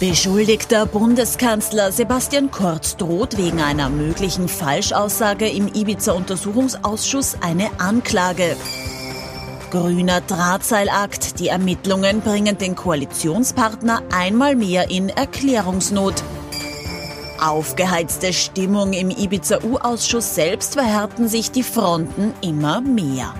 Beschuldigter Bundeskanzler Sebastian Kurz droht wegen einer möglichen Falschaussage im Ibiza-Untersuchungsausschuss eine Anklage. Grüner Drahtseilakt. Die Ermittlungen bringen den Koalitionspartner einmal mehr in Erklärungsnot. Aufgeheizte Stimmung im Ibiza-U-Ausschuss selbst verhärten sich die Fronten immer mehr.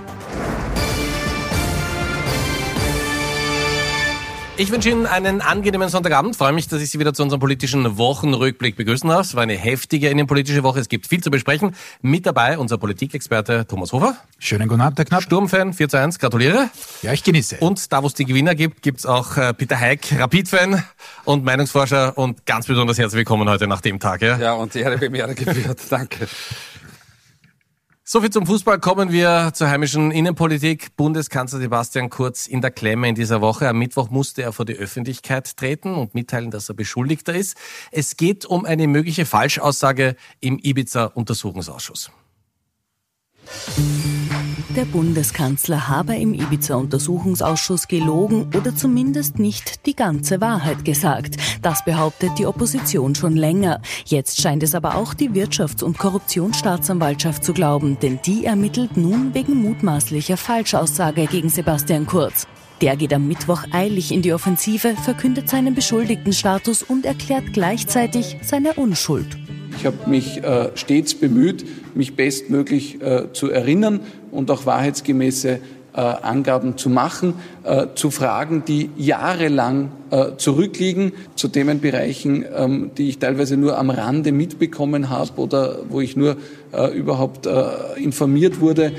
Ich wünsche Ihnen einen angenehmen Sonntagabend. Freue mich, dass ich Sie wieder zu unserem politischen Wochenrückblick begrüßen darf. Es war eine heftige innenpolitische Woche. Es gibt viel zu besprechen. Mit dabei unser Politikexperte Thomas Hofer. Schönen guten Abend, Herr Knapp. Sturmfan 4 zu 1. Gratuliere. Ja, ich genieße. Und da, wo es die Gewinner gibt, gibt es auch äh, Peter Heik, Rapid-Fan und Meinungsforscher. Und ganz besonders herzlich willkommen heute nach dem Tag. Ja, ja und die Ehre mir gebührt. Danke. Soviel zum Fußball. Kommen wir zur heimischen Innenpolitik. Bundeskanzler Sebastian Kurz in der Klemme in dieser Woche. Am Mittwoch musste er vor die Öffentlichkeit treten und mitteilen, dass er Beschuldigter ist. Es geht um eine mögliche Falschaussage im Ibiza-Untersuchungsausschuss. Der Bundeskanzler habe im Ibiza-Untersuchungsausschuss gelogen oder zumindest nicht die ganze Wahrheit gesagt. Das behauptet die Opposition schon länger. Jetzt scheint es aber auch die Wirtschafts- und Korruptionsstaatsanwaltschaft zu glauben, denn die ermittelt nun wegen mutmaßlicher Falschaussage gegen Sebastian Kurz. Der geht am Mittwoch eilig in die Offensive, verkündet seinen Beschuldigtenstatus und erklärt gleichzeitig seine Unschuld. Ich habe mich äh, stets bemüht, mich bestmöglich äh, zu erinnern und auch wahrheitsgemäße äh, Angaben zu machen, äh, zu Fragen, die jahrelang äh, zurückliegen, zu Themenbereichen, ähm, die ich teilweise nur am Rande mitbekommen habe oder wo ich nur äh, überhaupt informiert wurde.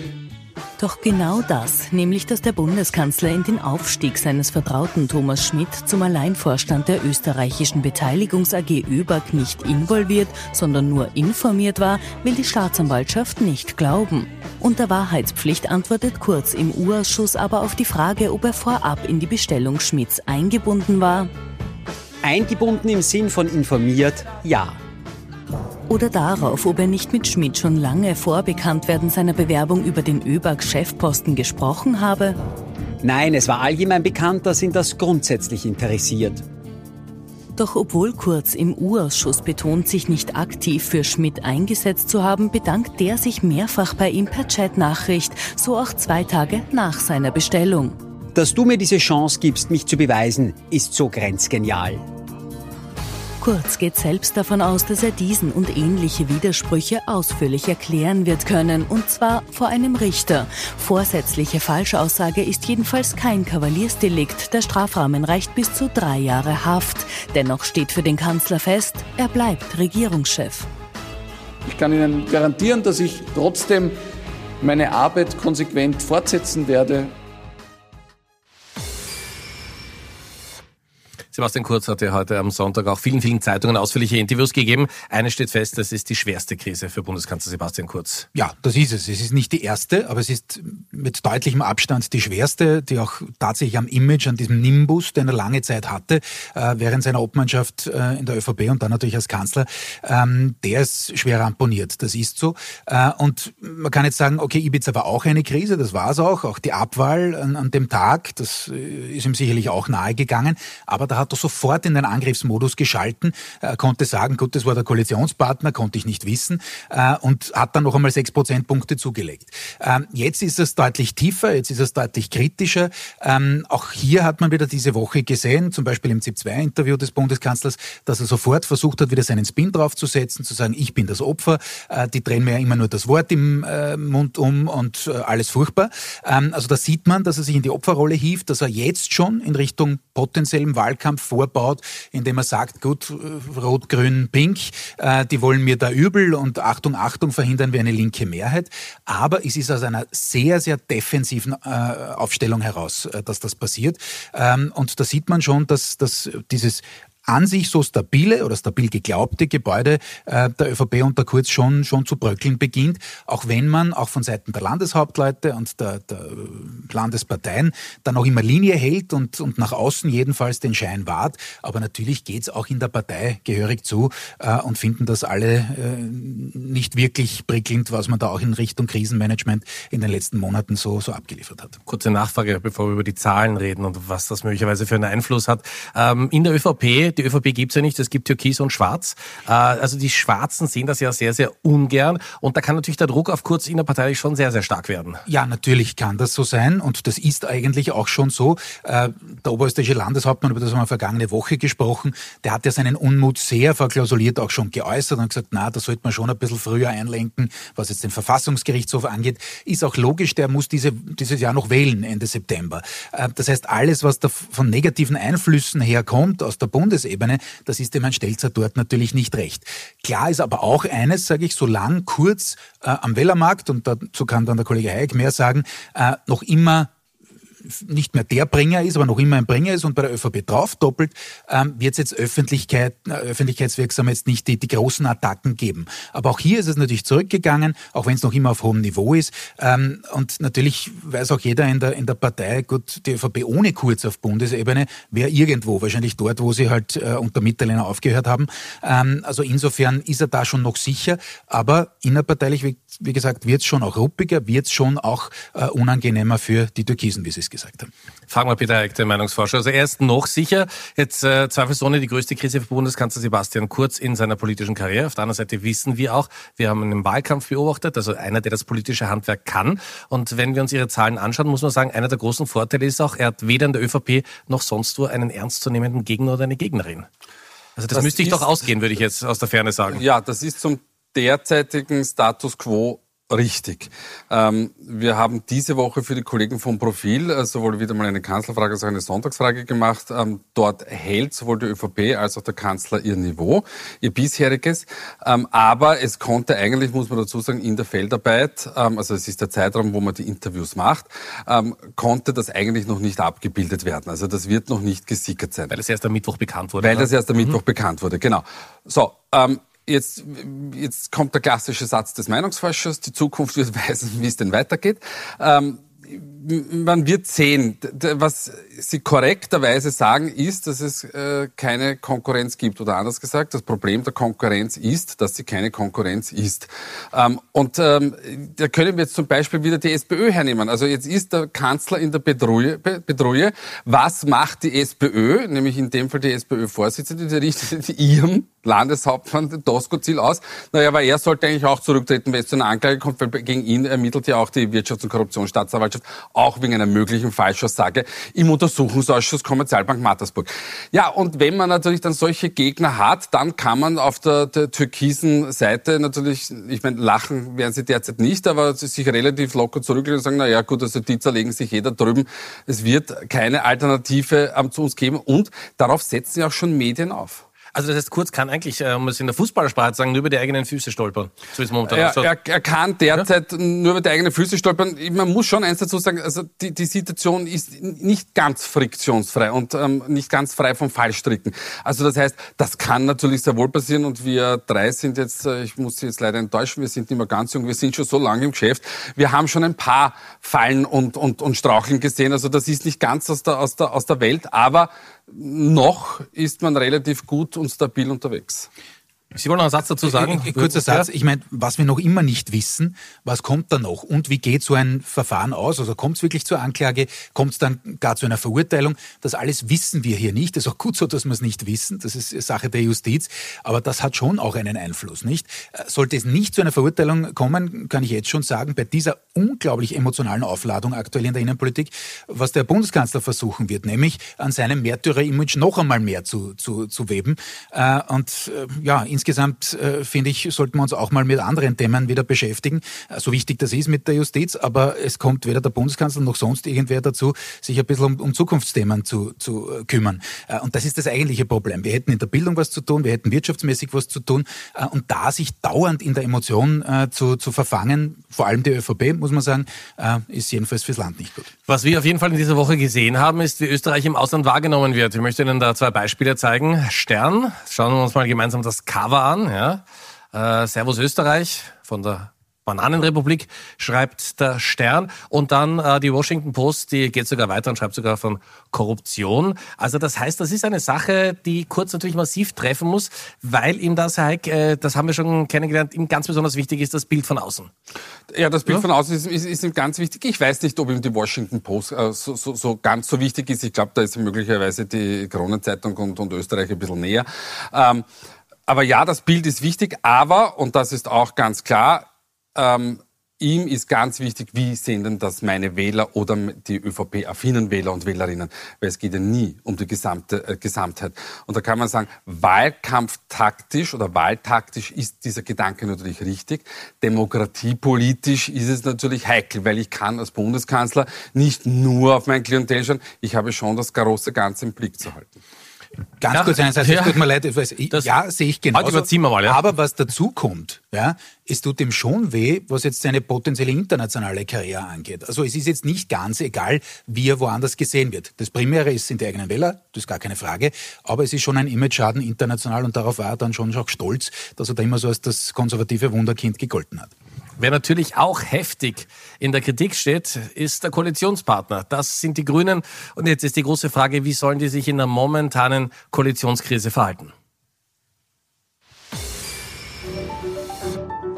Doch genau das, nämlich dass der Bundeskanzler in den Aufstieg seines Vertrauten Thomas Schmidt zum Alleinvorstand der österreichischen Beteiligungs AG ÖBAG nicht involviert, sondern nur informiert war, will die Staatsanwaltschaft nicht glauben. Unter Wahrheitspflicht antwortet Kurz im U-Ausschuss aber auf die Frage, ob er vorab in die Bestellung Schmidts eingebunden war. Eingebunden im Sinn von informiert, ja. Oder darauf, ob er nicht mit Schmidt schon lange vor Bekanntwerden seiner Bewerbung über den ÖBAG-Chefposten gesprochen habe? Nein, es war allgemein bekannt, dass ihn das grundsätzlich interessiert. Doch obwohl Kurz im U-Ausschuss betont, sich nicht aktiv für Schmidt eingesetzt zu haben, bedankt der sich mehrfach bei ihm per Chatnachricht, so auch zwei Tage nach seiner Bestellung. Dass du mir diese Chance gibst, mich zu beweisen, ist so grenzgenial. Kurz geht selbst davon aus, dass er diesen und ähnliche Widersprüche ausführlich erklären wird können, und zwar vor einem Richter. Vorsätzliche Falschaussage ist jedenfalls kein Kavaliersdelikt. Der Strafrahmen reicht bis zu drei Jahre Haft. Dennoch steht für den Kanzler fest, er bleibt Regierungschef. Ich kann Ihnen garantieren, dass ich trotzdem meine Arbeit konsequent fortsetzen werde Sebastian Kurz hat ja heute am Sonntag auch vielen, vielen Zeitungen ausführliche Interviews gegeben. Eine steht fest, das ist die schwerste Krise für Bundeskanzler Sebastian Kurz. Ja, das ist es. Es ist nicht die erste, aber es ist mit deutlichem Abstand die schwerste, die auch tatsächlich am Image, an diesem Nimbus, den er lange Zeit hatte, äh, während seiner Obmannschaft äh, in der ÖVP und dann natürlich als Kanzler, ähm, der ist schwer ramponiert. Das ist so. Äh, und man kann jetzt sagen, okay, Ibiza war auch eine Krise, das war es auch. Auch die Abwahl an, an dem Tag, das ist ihm sicherlich auch nahe gegangen. Aber da hat er sofort in den Angriffsmodus geschalten, äh, konnte sagen, gut, das war der Koalitionspartner, konnte ich nicht wissen äh, und hat dann noch einmal sechs Prozentpunkte zugelegt. Ähm, jetzt ist es deutlich tiefer, jetzt ist es deutlich kritischer. Ähm, auch hier hat man wieder diese Woche gesehen, zum Beispiel im ZIP-2-Interview des Bundeskanzlers, dass er sofort versucht hat, wieder seinen Spin draufzusetzen, zu sagen, ich bin das Opfer, äh, die drehen mir ja immer nur das Wort im Mund um und alles furchtbar. Ähm, also da sieht man, dass er sich in die Opferrolle hieft, dass er jetzt schon in Richtung potenziellem Wahlkampf vorbaut, indem er sagt, gut, Rot, Grün, Pink, äh, die wollen mir da übel und Achtung, Achtung, verhindern wir eine linke Mehrheit. Aber es ist aus einer sehr, sehr defensiven äh, Aufstellung heraus, äh, dass das passiert. Ähm, und da sieht man schon, dass, dass dieses an sich so stabile oder stabil geglaubte Gebäude äh, der ÖVP unter Kurz schon, schon zu bröckeln beginnt, auch wenn man auch von Seiten der Landeshauptleute und der, der Landesparteien dann auch immer Linie hält und, und nach außen jedenfalls den Schein wahrt. Aber natürlich geht's auch in der Partei gehörig zu äh, und finden das alle äh, nicht wirklich prickelnd, was man da auch in Richtung Krisenmanagement in den letzten Monaten so, so abgeliefert hat. Kurze Nachfrage, bevor wir über die Zahlen reden und was das möglicherweise für einen Einfluss hat. Ähm, in der ÖVP die ÖVP gibt's ja nicht, es gibt Türkis und Schwarz. Äh, also die Schwarzen sehen das ja sehr, sehr ungern und da kann natürlich der Druck auf Kurz innerparteilich schon sehr, sehr stark werden. Ja, natürlich kann das so sein und das ist eigentlich auch schon so. Äh, der oberösterreichische Landeshauptmann, über das haben wir vergangene Woche gesprochen, der hat ja seinen Unmut sehr verklausuliert auch schon geäußert und gesagt, na, da sollte man schon ein bisschen früher einlenken, was jetzt den Verfassungsgerichtshof angeht. Ist auch logisch, der muss diese, dieses Jahr noch wählen Ende September. Äh, das heißt, alles, was da von negativen Einflüssen herkommt aus der Bundesebene, das ist dem Herrn Stelzer dort natürlich nicht recht. Klar ist aber auch eines, sage ich, solange kurz äh, am Wellermarkt, und dazu kann dann der Kollege Hayek mehr sagen, äh, noch immer nicht mehr der Bringer ist, aber noch immer ein Bringer ist und bei der ÖVP drauf doppelt, ähm, wird es jetzt Öffentlichkeit, äh, öffentlichkeitswirksam jetzt nicht die, die großen Attacken geben. Aber auch hier ist es natürlich zurückgegangen, auch wenn es noch immer auf hohem Niveau ist. Ähm, und natürlich weiß auch jeder in der, in der Partei, gut, die ÖVP ohne Kurz auf Bundesebene wäre irgendwo, wahrscheinlich dort, wo sie halt äh, unter Mitterlehner aufgehört haben. Ähm, also insofern ist er da schon noch sicher, aber innerparteilich, wie, wie gesagt, wird es schon auch ruppiger, wird es schon auch äh, unangenehmer für die Türkisen, wie Sie es gesagt haben. Fragen wir Peter Eick, den Meinungsforscher. Also er ist noch sicher, jetzt äh, zweifelsohne die größte Krise für Bundeskanzler Sebastian Kurz in seiner politischen Karriere. Auf der anderen Seite wissen wir auch, wir haben einen Wahlkampf beobachtet, also einer, der das politische Handwerk kann. Und wenn wir uns ihre Zahlen anschauen, muss man sagen, einer der großen Vorteile ist auch, er hat weder in der ÖVP noch sonst wo einen ernstzunehmenden Gegner oder eine Gegnerin. Also das, das müsste ich doch ausgehen, würde ich jetzt aus der Ferne sagen. Ja, das ist zum derzeitigen Status quo Richtig. Ähm, wir haben diese Woche für die Kollegen vom Profil äh, sowohl wieder mal eine Kanzlerfrage als auch eine Sonntagsfrage gemacht. Ähm, dort hält sowohl die ÖVP als auch der Kanzler ihr Niveau, ihr bisheriges. Ähm, aber es konnte eigentlich, muss man dazu sagen, in der Feldarbeit, ähm, also es ist der Zeitraum, wo man die Interviews macht, ähm, konnte das eigentlich noch nicht abgebildet werden. Also das wird noch nicht gesickert sein. Weil das erst am Mittwoch bekannt wurde. Weil oder? das erst am mhm. Mittwoch bekannt wurde, genau. So, ähm, Jetzt, jetzt kommt der klassische Satz des Meinungsforschers, die Zukunft wird weisen, wie es denn weitergeht. Ähm, man wird sehen, was Sie korrekterweise sagen, ist, dass es äh, keine Konkurrenz gibt. Oder anders gesagt, das Problem der Konkurrenz ist, dass sie keine Konkurrenz ist. Ähm, und ähm, da können wir jetzt zum Beispiel wieder die SPÖ hernehmen. Also jetzt ist der Kanzler in der Bedrohung. Was macht die SPÖ, nämlich in dem Fall die SPÖ-Vorsitzende, die richtet ihrem Landeshauptmann Tosco-Ziel aus? Naja, weil er sollte eigentlich auch zurücktreten, wenn es zu einer Anklage kommt, weil gegen ihn ermittelt ja auch die Wirtschafts- und Korruptionsstaatsanwaltschaft auch wegen einer möglichen Falschaussage im Untersuchungsausschuss Kommerzialbank Mattersburg. Ja, und wenn man natürlich dann solche Gegner hat, dann kann man auf der, der türkisen Seite natürlich, ich meine, lachen werden sie derzeit nicht, aber sich relativ locker zurücklegen und sagen, na ja, gut, also die zerlegen sich jeder drüben. Es wird keine Alternative ähm, zu uns geben und darauf setzen ja auch schon Medien auf. Also das heißt, Kurz kann eigentlich, äh, um es in der Fußballersprache sagen, nur über die eigenen Füße stolpern. So ist momentan. Er, er, er kann derzeit ja? nur über die eigenen Füße stolpern. Man muss schon eins dazu sagen, also die, die Situation ist nicht ganz friktionsfrei und ähm, nicht ganz frei vom Fallstricken. Also das heißt, das kann natürlich sehr wohl passieren und wir drei sind jetzt, äh, ich muss Sie jetzt leider enttäuschen, wir sind nicht mehr ganz jung, wir sind schon so lange im Geschäft. Wir haben schon ein paar Fallen und, und, und Straucheln gesehen. Also das ist nicht ganz aus der, aus der, aus der Welt, aber noch ist man relativ gut und stabil unterwegs. Sie wollen noch einen Satz dazu sagen? Ein kurzer Satz. Ich meine, was wir noch immer nicht wissen, was kommt da noch und wie geht so ein Verfahren aus? Also kommt es wirklich zur Anklage? Kommt es dann gar zu einer Verurteilung? Das alles wissen wir hier nicht. Das ist auch gut so, dass wir es nicht wissen. Das ist Sache der Justiz. Aber das hat schon auch einen Einfluss, nicht? Äh, sollte es nicht zu einer Verurteilung kommen, kann ich jetzt schon sagen, bei dieser unglaublich emotionalen Aufladung aktuell in der Innenpolitik, was der Bundeskanzler versuchen wird, nämlich an seinem Märtyrer-Image noch einmal mehr zu, zu, zu weben. Äh, und äh, ja, insgesamt äh, finde ich, sollten wir uns auch mal mit anderen Themen wieder beschäftigen. Äh, so wichtig das ist mit der Justiz, aber es kommt weder der Bundeskanzler noch sonst irgendwer dazu, sich ein bisschen um, um Zukunftsthemen zu, zu äh, kümmern. Äh, und das ist das eigentliche Problem. Wir hätten in der Bildung was zu tun, wir hätten wirtschaftsmäßig was zu tun. Äh, und da sich dauernd in der Emotion äh, zu, zu verfangen, vor allem die ÖVP, muss man sagen, ist jedenfalls fürs Land nicht gut. Was wir auf jeden Fall in dieser Woche gesehen haben, ist, wie Österreich im Ausland wahrgenommen wird. Ich möchte Ihnen da zwei Beispiele zeigen. Stern, schauen wir uns mal gemeinsam das Cover an. Ja. Äh, Servus Österreich von der Bananenrepublik, schreibt der Stern. Und dann äh, die Washington Post, die geht sogar weiter und schreibt sogar von Korruption. Also das heißt, das ist eine Sache, die Kurz natürlich massiv treffen muss, weil ihm das, Heik, äh, das haben wir schon kennengelernt, ihm ganz besonders wichtig ist, das Bild von außen. Ja, das Bild ja? von außen ist, ist, ist, ihm ganz wichtig. Ich weiß nicht, ob ihm die Washington Post äh, so, so, so ganz so wichtig ist. Ich glaube, da ist möglicherweise die Kronenzeitung und, und Österreich ein bisschen näher. Ähm, aber ja, das Bild ist wichtig, aber, und das ist auch ganz klar, ähm, ihm ist ganz wichtig, wie sehen denn das meine Wähler oder die ÖVP-affinen Wähler und Wählerinnen, weil es geht ja nie um die gesamte äh, Gesamtheit. Und da kann man sagen, wahlkampftaktisch oder wahltaktisch ist dieser Gedanke natürlich richtig. Demokratiepolitisch ist es natürlich heikel, weil ich kann als Bundeskanzler nicht nur auf mein Klientel schauen, ich habe schon das große Ganze im Blick zu halten. Ganz ja, kurz einerseits, ja, es tut mir leid, ich, ja, sehe ich genau. Mal, ja. Aber was dazu kommt, ja, es tut ihm schon weh, was jetzt seine potenzielle internationale Karriere angeht. Also es ist jetzt nicht ganz egal, wie er woanders gesehen wird. Das Primäre ist sind die eigenen Wähler, das ist gar keine Frage. Aber es ist schon ein Image-Schaden international und darauf war er dann schon auch stolz, dass er da immer so als das konservative Wunderkind gegolten hat. Wer natürlich auch heftig in der Kritik steht, ist der Koalitionspartner. Das sind die Grünen. Und jetzt ist die große Frage, wie sollen die sich in der momentanen Koalitionskrise verhalten?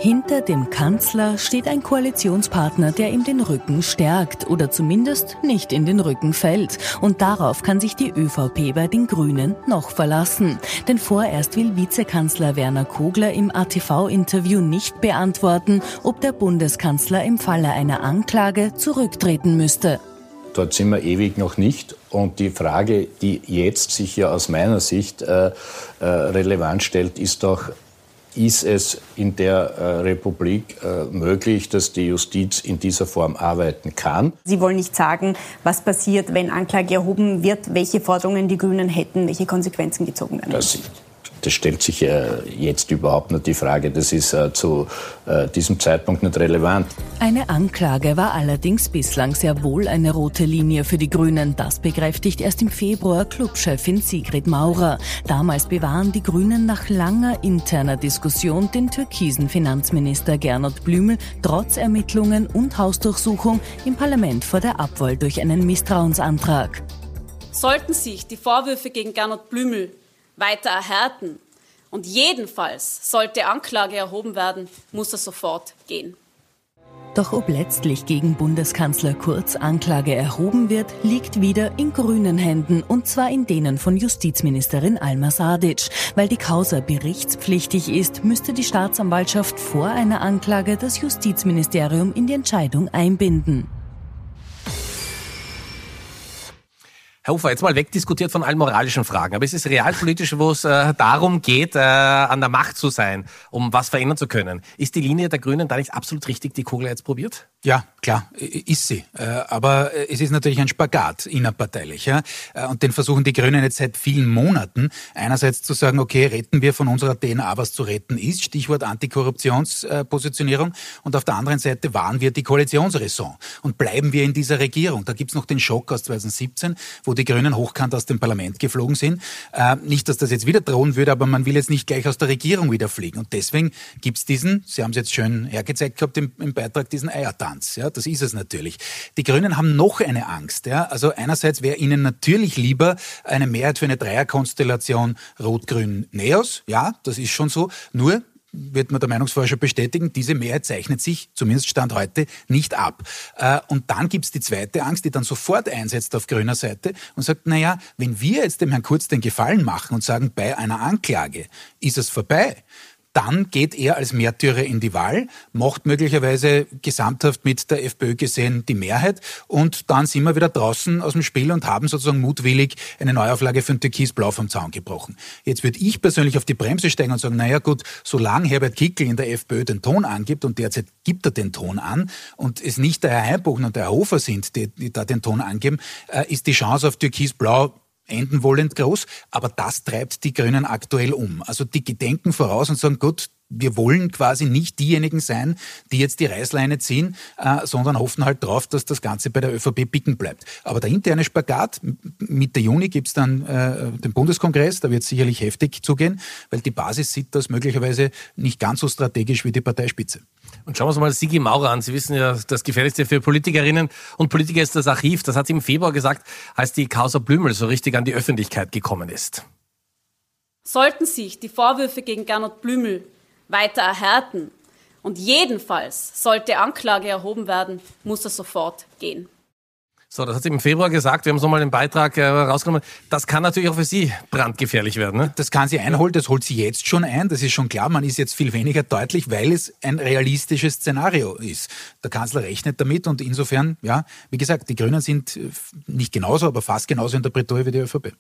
Hinter dem Kanzler steht ein Koalitionspartner, der ihm den Rücken stärkt oder zumindest nicht in den Rücken fällt. Und darauf kann sich die ÖVP bei den Grünen noch verlassen. Denn vorerst will Vizekanzler Werner Kogler im ATV-Interview nicht beantworten, ob der Bundeskanzler im Falle einer Anklage zurücktreten müsste. Dort sind wir ewig noch nicht. Und die Frage, die jetzt sich ja aus meiner Sicht äh, äh, relevant stellt, ist doch, ist es in der äh, Republik äh, möglich, dass die Justiz in dieser Form arbeiten kann. Sie wollen nicht sagen, was passiert, wenn Anklage erhoben wird, welche Forderungen die Grünen hätten, welche Konsequenzen gezogen werden. Das das stellt sich äh, jetzt überhaupt nicht die Frage. Das ist äh, zu äh, diesem Zeitpunkt nicht relevant. Eine Anklage war allerdings bislang sehr wohl eine rote Linie für die Grünen. Das bekräftigt erst im Februar Clubchefin Sigrid Maurer. Damals bewahren die Grünen nach langer interner Diskussion den türkisen Finanzminister Gernot Blümel trotz Ermittlungen und Hausdurchsuchung im Parlament vor der Abwahl durch einen Misstrauensantrag. Sollten sich die Vorwürfe gegen Gernot Blümel weiter erhärten und jedenfalls sollte Anklage erhoben werden, muss er sofort gehen. Doch ob letztlich gegen Bundeskanzler Kurz Anklage erhoben wird, liegt wieder in grünen Händen und zwar in denen von Justizministerin Alma Sadic. Weil die Causa berichtspflichtig ist, müsste die Staatsanwaltschaft vor einer Anklage das Justizministerium in die Entscheidung einbinden. Herr Hofer, jetzt mal wegdiskutiert von allen moralischen Fragen, aber es ist realpolitisch, wo es äh, darum geht, äh, an der Macht zu sein, um was verändern zu können. Ist die Linie der Grünen da nicht absolut richtig, die Kugel jetzt probiert? Ja, klar, ist sie. Äh, aber es ist natürlich ein Spagat innerparteilich. Ja? Äh, und den versuchen die Grünen jetzt seit vielen Monaten einerseits zu sagen, okay, retten wir von unserer DNA, was zu retten ist, Stichwort Antikorruptionspositionierung. Und auf der anderen Seite wahren wir die Koalitionsraison und bleiben wir in dieser Regierung. Da gibt's noch den Schock aus 2017, wo die Grünen hochkant aus dem Parlament geflogen sind. Äh, nicht, dass das jetzt wieder drohen würde, aber man will jetzt nicht gleich aus der Regierung wieder fliegen. Und deswegen gibt's diesen, Sie haben es jetzt schön hergezeigt gehabt im, im Beitrag, diesen Eiertanz. Ja, das ist es natürlich. Die Grünen haben noch eine Angst. Ja. Also einerseits wäre ihnen natürlich lieber eine Mehrheit für eine Dreierkonstellation Rot-Grün-Neos. Ja, das ist schon so. Nur wird man der Meinungsforscher bestätigen, diese Mehrheit zeichnet sich, zumindest Stand heute, nicht ab. Äh, und dann gibt's die zweite Angst, die dann sofort einsetzt auf grüner Seite und sagt, naja, wenn wir jetzt dem Herrn Kurz den Gefallen machen und sagen, bei einer Anklage ist es vorbei, dann geht er als Märtyrer in die Wahl, macht möglicherweise gesamthaft mit der FPÖ gesehen die Mehrheit und dann sind wir wieder draußen aus dem Spiel und haben sozusagen mutwillig eine Neuauflage für ein Türkis-Blau vom Zaun gebrochen. Jetzt würde ich persönlich auf die Bremse steigen und sagen, naja gut, solange Herbert Kickel in der FPÖ den Ton angibt und derzeit gibt er den Ton an und es nicht der Herr Heimbuchen und der Herr Hofer sind, die, die da den Ton angeben, äh, ist die Chance auf Türkis-Blau enden wollend groß, aber das treibt die Grünen aktuell um. Also die gedenken voraus und sagen, gut, wir wollen quasi nicht diejenigen sein, die jetzt die Reißleine ziehen, äh, sondern hoffen halt drauf, dass das Ganze bei der ÖVP picken bleibt. Aber der interne Spagat, Mitte Juni gibt's dann äh, den Bundeskongress, da wird sicherlich heftig zugehen, weil die Basis sieht das möglicherweise nicht ganz so strategisch wie die Parteispitze. Und schauen wir uns mal Sigi Maurer an. Sie wissen ja, das Gefährlichste für Politikerinnen und Politiker ist das Archiv. Das hat sie im Februar gesagt, als die Causa Blümel so richtig an die Öffentlichkeit gekommen ist. Sollten sich die Vorwürfe gegen Gernot Blümel weiter erhärten und jedenfalls sollte Anklage erhoben werden, muss er sofort gehen. So, das hat sie im Februar gesagt. Wir haben so mal den Beitrag äh, rausgenommen. Das kann natürlich auch für Sie brandgefährlich werden. Ne? Das kann sie einholen, das holt sie jetzt schon ein. Das ist schon klar. Man ist jetzt viel weniger deutlich, weil es ein realistisches Szenario ist. Der Kanzler rechnet damit und insofern, ja, wie gesagt, die Grünen sind äh, nicht genauso, aber fast genauso in der Bretouille wie die ÖVP.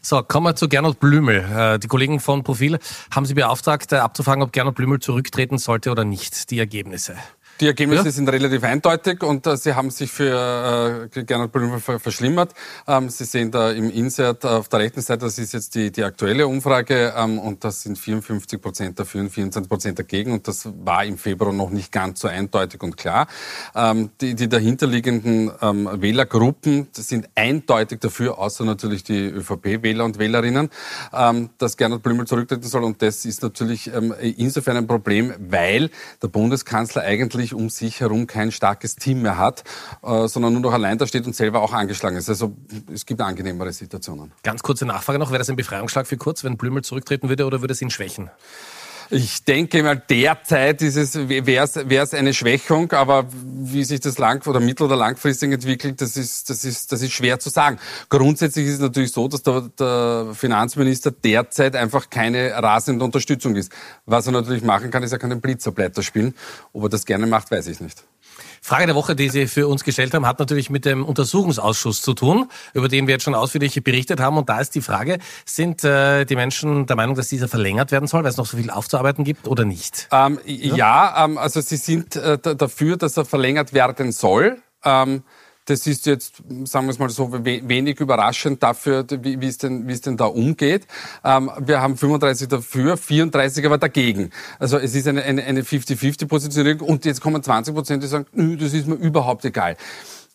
So, kommen wir zu Gernot Blümel. Äh, die Kollegen von Profil haben Sie beauftragt, äh, abzufragen, ob Gernot Blümel zurücktreten sollte oder nicht. Die Ergebnisse. Die Ergebnisse ja? sind relativ eindeutig und äh, sie haben sich für äh, Gernot Blümel verschlimmert. Ähm, sie sehen da im Insert auf der rechten Seite, das ist jetzt die, die aktuelle Umfrage ähm, und das sind 54 Prozent dafür und 24 Prozent dagegen und das war im Februar noch nicht ganz so eindeutig und klar. Ähm, die, die dahinterliegenden ähm, Wählergruppen sind eindeutig dafür, außer natürlich die ÖVP-Wähler und Wählerinnen, ähm, dass Gernot Blümel zurücktreten soll und das ist natürlich ähm, insofern ein Problem, weil der Bundeskanzler eigentlich eigentlich um sich herum kein starkes Team mehr hat, äh, sondern nur noch allein da steht und selber auch angeschlagen ist. Also es gibt angenehmere Situationen. Ganz kurze Nachfrage noch, wäre das ein Befreiungsschlag für Kurz, wenn Blümel zurücktreten würde oder würde es ihn schwächen? Ich denke mal, derzeit ist es, wäre es eine Schwächung, aber wie sich das lang oder mittel- oder langfristig entwickelt, das ist, das ist, das ist schwer zu sagen. Grundsätzlich ist es natürlich so, dass der, der Finanzminister derzeit einfach keine rasende Unterstützung ist. Was er natürlich machen kann, ist, er kann den Blitzerblätter spielen. Ob er das gerne macht, weiß ich nicht. Frage der Woche, die Sie für uns gestellt haben, hat natürlich mit dem Untersuchungsausschuss zu tun, über den wir jetzt schon ausführlich berichtet haben. Und da ist die Frage, sind äh, die Menschen der Meinung, dass dieser verlängert werden soll, weil es noch so viel aufzuarbeiten gibt oder nicht? Ähm, ja, ja ähm, also sie sind äh, dafür, dass er verlängert werden soll. Ähm, das ist jetzt, sagen wir es mal so, wenig überraschend dafür, wie, wie, es, denn, wie es denn da umgeht. Ähm, wir haben 35 dafür, 34 aber dagegen. Also es ist eine, eine, eine 50-50-Positionierung und jetzt kommen 20 Prozent, die sagen, das ist mir überhaupt egal.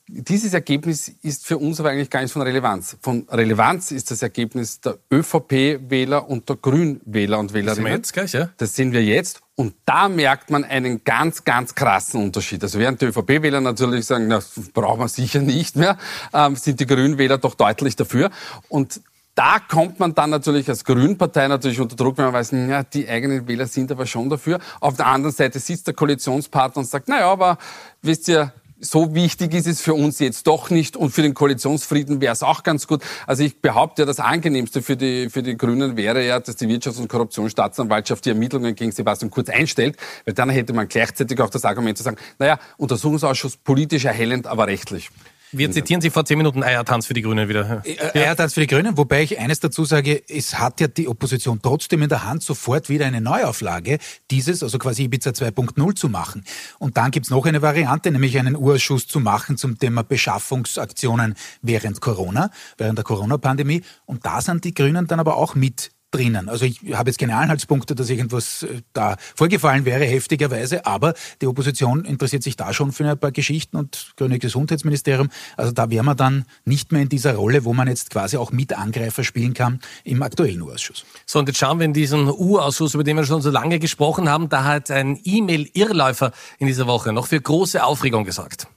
Dieses Ergebnis ist für uns aber eigentlich gar nicht von Relevanz. Von Relevanz ist das Ergebnis der ÖVP-Wähler und der Grün-Wähler und Wählerinnen. Das sehen wir jetzt gleich, ja? Das sehen wir jetzt. Und da merkt man einen ganz, ganz krassen Unterschied. Also während die ÖVP-Wähler natürlich sagen, na, brauchen wir sicher nicht mehr, ähm, sind die Grünen-Wähler doch deutlich dafür. Und da kommt man dann natürlich als Grünpartei natürlich unter Druck, wenn man weiß, ja, die eigenen Wähler sind aber schon dafür. Auf der anderen Seite sitzt der Koalitionspartner und sagt, na ja, aber wisst ihr, so wichtig ist es für uns jetzt doch nicht und für den Koalitionsfrieden wäre es auch ganz gut. Also ich behaupte, ja, das Angenehmste für die, für die Grünen wäre ja, dass die Wirtschafts- und Korruptionsstaatsanwaltschaft die Ermittlungen gegen Sebastian Kurz einstellt, weil dann hätte man gleichzeitig auch das Argument zu sagen, naja, Untersuchungsausschuss politisch erhellend, aber rechtlich. Wir zitieren Sie vor zehn Minuten Eiertanz für die Grünen wieder. Äh, Eiertanz für die Grünen, wobei ich eines dazu sage, es hat ja die Opposition trotzdem in der Hand, sofort wieder eine Neuauflage dieses, also quasi Ibiza 2.0 zu machen. Und dann gibt's noch eine Variante, nämlich einen Urschuss zu machen zum Thema Beschaffungsaktionen während Corona, während der Corona-Pandemie. Und da sind die Grünen dann aber auch mit drinnen. Also ich habe jetzt keine Anhaltspunkte, dass irgendwas äh, da vorgefallen wäre, heftigerweise, aber die Opposition interessiert sich da schon für ein paar Geschichten und grüne Gesundheitsministerium. Also da wäre man dann nicht mehr in dieser Rolle, wo man jetzt quasi auch mit Angreifer spielen kann im aktuellen U-Ausschuss. So, und jetzt schauen wir in diesen U-Ausschuss, über den wir schon so lange gesprochen haben. Da hat ein E-Mail-Irrläufer in dieser Woche noch für große Aufregung gesorgt.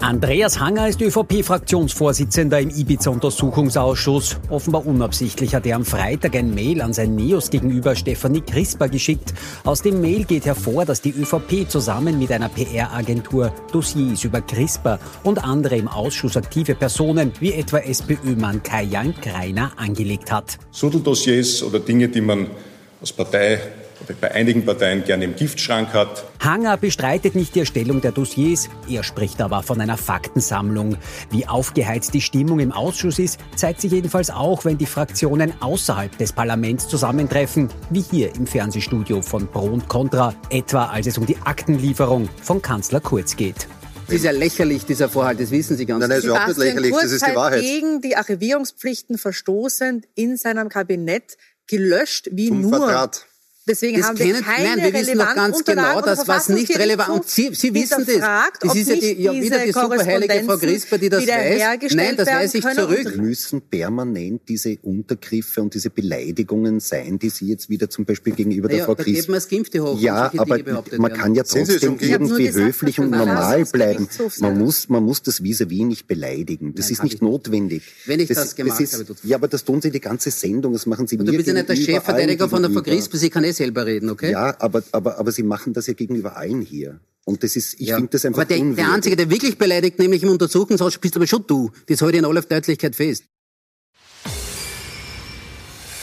Andreas Hanger ist ÖVP-Fraktionsvorsitzender im Ibiza-Untersuchungsausschuss. Offenbar unabsichtlich hat er am Freitag ein Mail an sein Neos gegenüber Stefanie Crisper geschickt. Aus dem Mail geht hervor, dass die ÖVP zusammen mit einer PR-Agentur Dossiers über Crisper und andere im Ausschuss aktive Personen wie etwa SPÖ-Mann Kai-Jan Greiner angelegt hat. Sudeldossiers oder Dinge, die man als Partei bei einigen Parteien gerne im Giftschrank hat. Hanger bestreitet nicht die Erstellung der Dossiers, er spricht aber von einer Faktensammlung. Wie aufgeheizt die Stimmung im Ausschuss ist, zeigt sich jedenfalls auch, wenn die Fraktionen außerhalb des Parlaments zusammentreffen, wie hier im Fernsehstudio von Pro und Contra, etwa als es um die Aktenlieferung von Kanzler Kurz geht. Das ist ja lächerlich, dieser Vorhalt, das wissen Sie ganz Nein, nein, ist überhaupt nicht lächerlich, Kurz das ist die Wahrheit. gegen die Archivierungspflichten verstoßend in seinem Kabinett gelöscht wie Zum nur. Quadrat. Deswegen das haben wir keine nein, wir wissen doch ganz genau, dass was nicht relevant Sie, Sie wissen das. Das ist ja, die, ja wieder die superheilige Frau Grisper, die das weiß. Nein, das weiß ich zurück. Es müssen permanent diese Untergriffe und diese Beleidigungen sein, die Sie jetzt wieder zum Beispiel gegenüber der ja, Frau Grisper... ja, aber man kann ja trotzdem irgendwie höflich und normal bleiben. Man muss, man muss das vis-à-vis nicht beleidigen. Das ist nicht notwendig. Wenn ich das gemacht habe. Ja, aber das tun Sie die ganze Sendung. Das machen Sie mir Du bist ja nicht der Chefverteidiger von der Frau Grisper. Sie kann eh selber reden, okay? Ja, aber, aber, aber Sie machen das ja gegenüber allen hier. Und das ist, ich ja. finde das einfach Aber der, der Einzige, der wirklich beleidigt, nämlich im Untersuchungsausschuss, bist aber schon du. Das halte ich in aller Deutlichkeit fest.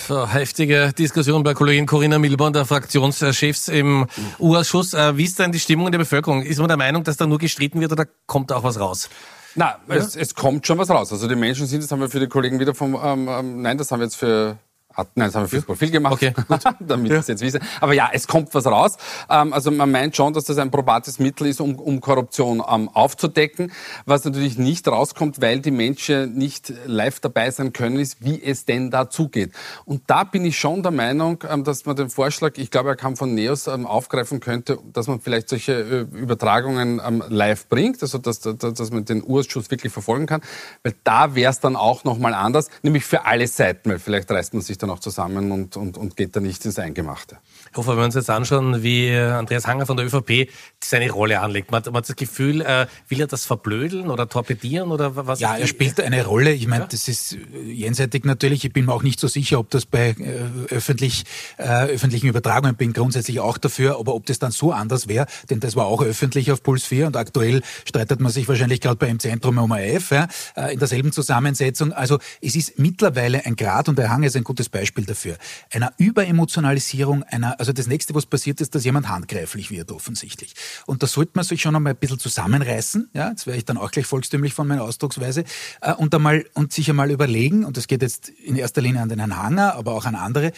So, heftige Diskussion bei Kollegin Corinna Milborn, der Fraktionschefs im U-Ausschuss. Äh, wie ist denn die Stimmung in der Bevölkerung? Ist man der Meinung, dass da nur gestritten wird oder kommt da auch was raus? Na, ja? es, es kommt schon was raus. Also die Menschen sind, das haben wir für die Kollegen wieder vom, ähm, ähm nein, das haben wir jetzt für nein, das haben wir fürs Profil gemacht, okay, damit ja. ich jetzt wissen. Aber ja, es kommt was raus. Ähm, also man meint schon, dass das ein probates Mittel ist, um, um Korruption ähm, aufzudecken. Was natürlich nicht rauskommt, weil die Menschen nicht live dabei sein können, ist, wie es denn da zugeht. Und da bin ich schon der Meinung, ähm, dass man den Vorschlag, ich glaube, er kam von Neos, aufgreifen könnte, dass man vielleicht solche äh, Übertragungen live bringt, also dass, dass, dass man den Urschuss wirklich verfolgen kann. Weil da wäre es dann auch nochmal anders, nämlich für alle Seiten, weil vielleicht reißt man sich dann auch zusammen und, und, und geht da nicht ins Eingemachte. Hofer, wenn wir uns jetzt anschauen, wie Andreas Hanger von der ÖVP seine Rolle anlegt, man, man hat das Gefühl, äh, will er das verblödeln oder torpedieren oder was? Ja, er spielt eine Rolle. Ich meine, ja? das ist jenseitig natürlich. Ich bin mir auch nicht so sicher, ob das bei äh, öffentlich, äh, öffentlichen Übertragungen, bin grundsätzlich auch dafür, aber ob das dann so anders wäre, denn das war auch öffentlich auf Puls 4 und aktuell streitet man sich wahrscheinlich gerade bei im Zentrum um AF ja, äh, in derselben Zusammensetzung. Also es ist mittlerweile ein Grad und der Hanger ist ein gutes Beispiel dafür, einer Überemotionalisierung, einer, also das nächste, was passiert ist, dass jemand handgreiflich wird, offensichtlich. Und da sollte man sich schon einmal ein bisschen zusammenreißen, ja, jetzt wäre ich dann auch gleich volkstümlich von meiner Ausdrucksweise, äh, und einmal, und sich einmal überlegen, und das geht jetzt in erster Linie an den Herrn Hanger, aber auch an andere,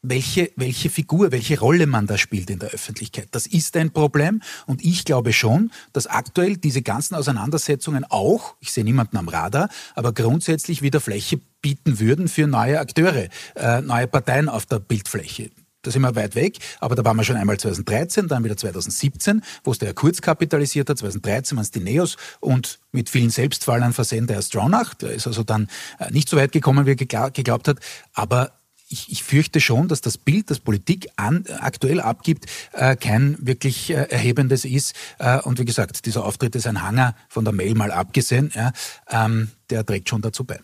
welche, welche Figur, welche Rolle man da spielt in der Öffentlichkeit. Das ist ein Problem und ich glaube schon, dass aktuell diese ganzen Auseinandersetzungen auch, ich sehe niemanden am Radar, aber grundsätzlich wieder Fläche bieten würden für neue Akteure, äh, neue Parteien auf der Bildfläche. Da sind wir weit weg, aber da waren wir schon einmal 2013, dann wieder 2017, wo es der Kurz kapitalisiert hat, 2013 waren es die Neos und mit vielen Selbstfallern versehen der Stronach, der ist also dann äh, nicht so weit gekommen, wie er geglaubt hat, aber ich, ich fürchte schon, dass das Bild, das Politik an, aktuell abgibt, äh, kein wirklich äh, erhebendes ist. Äh, und wie gesagt, dieser Auftritt ist ein Hanger von der Mail mal abgesehen, ja, ähm, der trägt schon dazu bei.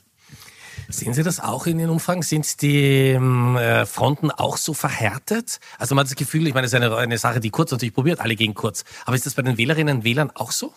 Sehen Sie das auch in den Umfang? Sind die ähm, äh, Fronten auch so verhärtet? Also man hat das Gefühl, ich meine, es ist eine, eine Sache, die Kurz natürlich probiert, alle gegen Kurz. Aber ist das bei den Wählerinnen und Wählern auch so?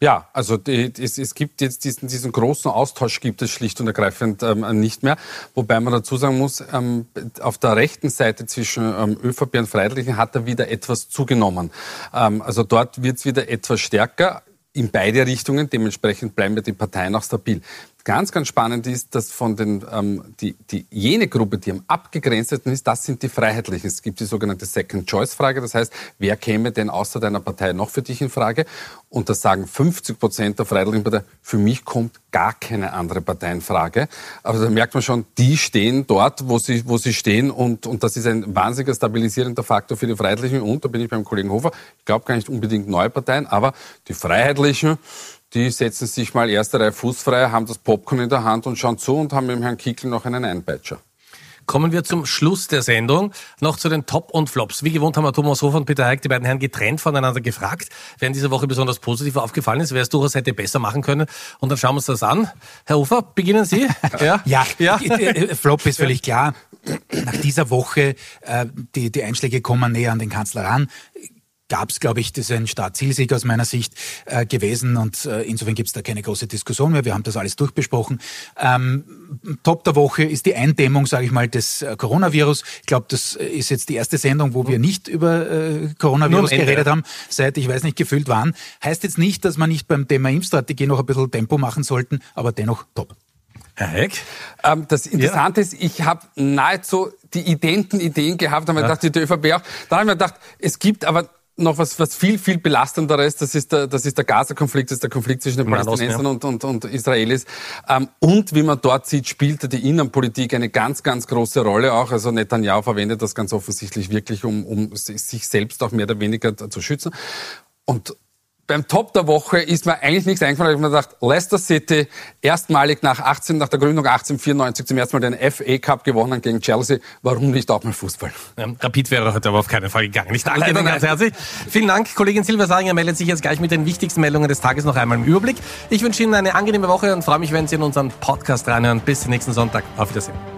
Ja, also die, es, es, gibt jetzt diesen, diesen großen Austausch gibt es schlicht und ergreifend ähm, nicht mehr. Wobei man dazu sagen muss, ähm, auf der rechten Seite zwischen ähm, ÖVP und Freiheitlichen hat er wieder etwas zugenommen. Ähm, also dort wird es wieder etwas stärker in beide Richtungen. Dementsprechend bleiben ja die Parteien auch stabil. Ganz, ganz spannend ist, dass von den, ähm, die, die, jene Gruppe, die am abgegrenztesten ist, das sind die Freiheitlichen. Es gibt die sogenannte Second-Choice-Frage. Das heißt, wer käme denn außer deiner Partei noch für dich in Frage? Und das sagen 50 Prozent der Freiheitlichen Partei. Für mich kommt gar keine andere Partei in Frage. Aber da merkt man schon, die stehen dort, wo sie, wo sie stehen. Und, und das ist ein wahnsinniger stabilisierender Faktor für die Freiheitlichen. Und da bin ich beim Kollegen Hofer. Ich glaube gar nicht unbedingt neue Parteien, aber die Freiheitlichen, die setzen sich mal erste Reihe fußfrei, haben das Popcorn in der Hand und schauen zu und haben mit dem Herrn Kickel noch einen Einpeitscher. Kommen wir zum Schluss der Sendung noch zu den Top und Flops. Wie gewohnt haben wir Thomas Hofer und Peter Heik, die beiden Herren getrennt voneinander gefragt, wer in dieser Woche besonders positiv aufgefallen ist, wer es durchaus hätte besser machen können. Und dann schauen wir uns das an. Herr Hofer, beginnen Sie. Ja, ja, ja. Flop ist völlig klar. Nach dieser Woche, äh, die, die Einschläge kommen näher an den Kanzler ran gab es, glaube ich, das ist ein Startzielsieg aus meiner Sicht äh, gewesen und äh, insofern gibt es da keine große Diskussion mehr. Wir haben das alles durchbesprochen. Ähm, Top der Woche ist die Eindämmung, sage ich mal, des äh, Coronavirus. Ich glaube, das ist jetzt die erste Sendung, wo wir nicht über äh, Coronavirus geredet haben, seit ich weiß nicht gefühlt wann. Heißt jetzt nicht, dass man nicht beim Thema Impfstrategie noch ein bisschen Tempo machen sollten, aber dennoch top. Herr Heck? Ähm, das Interessante ja. ist, ich habe nahezu die identen Ideen gehabt, da habe ich ja. gedacht, die ÖVP auch. Da habe ich mir gedacht, es gibt aber noch was, was viel, viel belastenderes, das ist der, das ist der Gaza-Konflikt, das ist der Konflikt zwischen den Palästinensern und, und, und Israelis. Ähm, und wie man dort sieht, spielte die Innenpolitik eine ganz, ganz große Rolle auch. Also Netanyahu verwendet das ganz offensichtlich wirklich, um, um sich selbst auch mehr oder weniger zu schützen. Und beim Top der Woche ist mir eigentlich nichts eingefallen. Ich habe mir gedacht, Leicester City erstmalig nach 18, nach der Gründung 1894 zum ersten Mal den FA Cup gewonnen gegen Chelsea. Warum nicht auch mal Fußball? Ja, Rapid wäre heute aber auf keinen Fall gegangen. Ich danke Ihnen ganz herzlich. Vielen Dank. Kollegin Silvia Saringer meldet sich jetzt gleich mit den wichtigsten Meldungen des Tages noch einmal im Überblick. Ich wünsche Ihnen eine angenehme Woche und freue mich, wenn Sie in unseren Podcast reinhören. Bis nächsten Sonntag. Auf Wiedersehen.